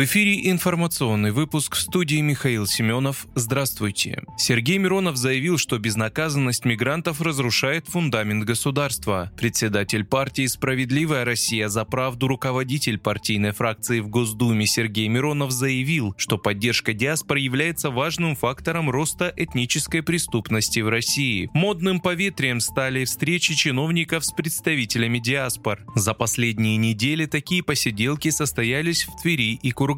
В эфире информационный выпуск в студии Михаил Семенов. Здравствуйте. Сергей Миронов заявил, что безнаказанность мигрантов разрушает фундамент государства. Председатель партии «Справедливая Россия за правду» руководитель партийной фракции в Госдуме Сергей Миронов заявил, что поддержка диаспор является важным фактором роста этнической преступности в России. Модным поветрием стали встречи чиновников с представителями диаспор. За последние недели такие посиделки состоялись в Твери и Кургане.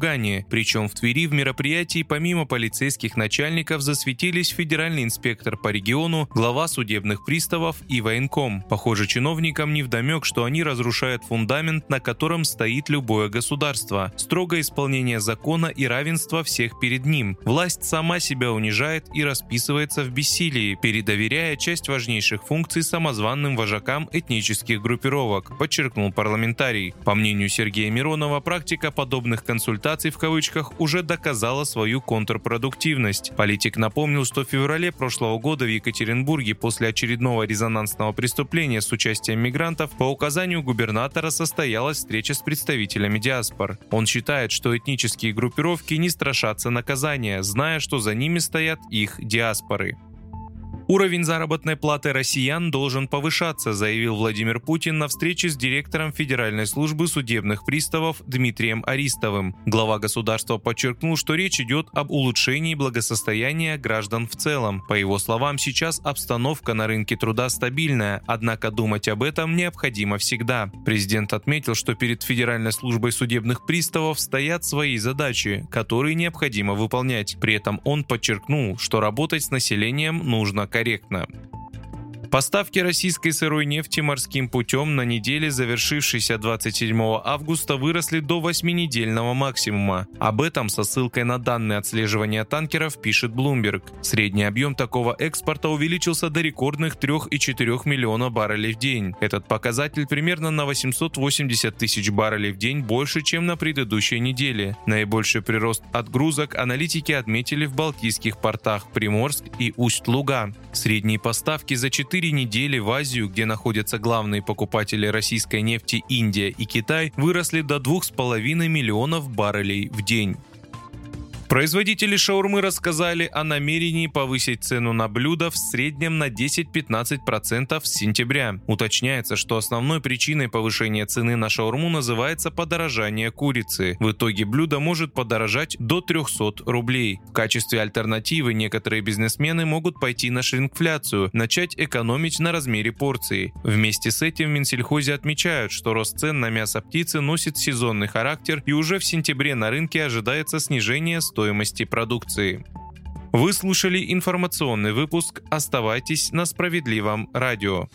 Причем в Твери в мероприятии помимо полицейских начальников засветились федеральный инспектор по региону, глава судебных приставов и военком. Похоже, чиновникам не вдомек, что они разрушают фундамент, на котором стоит любое государство. Строгое исполнение закона и равенство всех перед ним. Власть сама себя унижает и расписывается в бессилии, передоверяя часть важнейших функций самозванным вожакам этнических группировок, подчеркнул парламентарий. По мнению Сергея Миронова, практика подобных консультаций консультаций в кавычках уже доказала свою контрпродуктивность. Политик напомнил, что в феврале прошлого года в Екатеринбурге после очередного резонансного преступления с участием мигрантов по указанию губернатора состоялась встреча с представителями диаспор. Он считает, что этнические группировки не страшатся наказания, зная, что за ними стоят их диаспоры. Уровень заработной платы россиян должен повышаться, заявил Владимир Путин на встрече с директором Федеральной службы судебных приставов Дмитрием Аристовым. Глава государства подчеркнул, что речь идет об улучшении благосостояния граждан в целом. По его словам, сейчас обстановка на рынке труда стабильная, однако думать об этом необходимо всегда. Президент отметил, что перед Федеральной службой судебных приставов стоят свои задачи, которые необходимо выполнять. При этом он подчеркнул, что работать с населением нужно корректно корректно. Поставки российской сырой нефти морским путем на неделе, завершившейся 27 августа, выросли до 8-недельного максимума. Об этом со ссылкой на данные отслеживания танкеров пишет Bloomberg. Средний объем такого экспорта увеличился до рекордных 3,4 миллиона баррелей в день. Этот показатель примерно на 880 тысяч баррелей в день больше, чем на предыдущей неделе. Наибольший прирост отгрузок аналитики отметили в балтийских портах Приморск и Усть-Луга. Средние поставки за 4 4 недели в Азию, где находятся главные покупатели российской нефти Индия и Китай, выросли до 2,5 миллионов баррелей в день. Производители шаурмы рассказали о намерении повысить цену на блюдо в среднем на 10-15% с сентября. Уточняется, что основной причиной повышения цены на шаурму называется подорожание курицы. В итоге блюдо может подорожать до 300 рублей. В качестве альтернативы некоторые бизнесмены могут пойти на шрингфляцию, начать экономить на размере порции. Вместе с этим в Минсельхозе отмечают, что рост цен на мясо птицы носит сезонный характер и уже в сентябре на рынке ожидается снижение стоимости стоимости продукции. Вы слушали информационный выпуск. Оставайтесь на справедливом радио.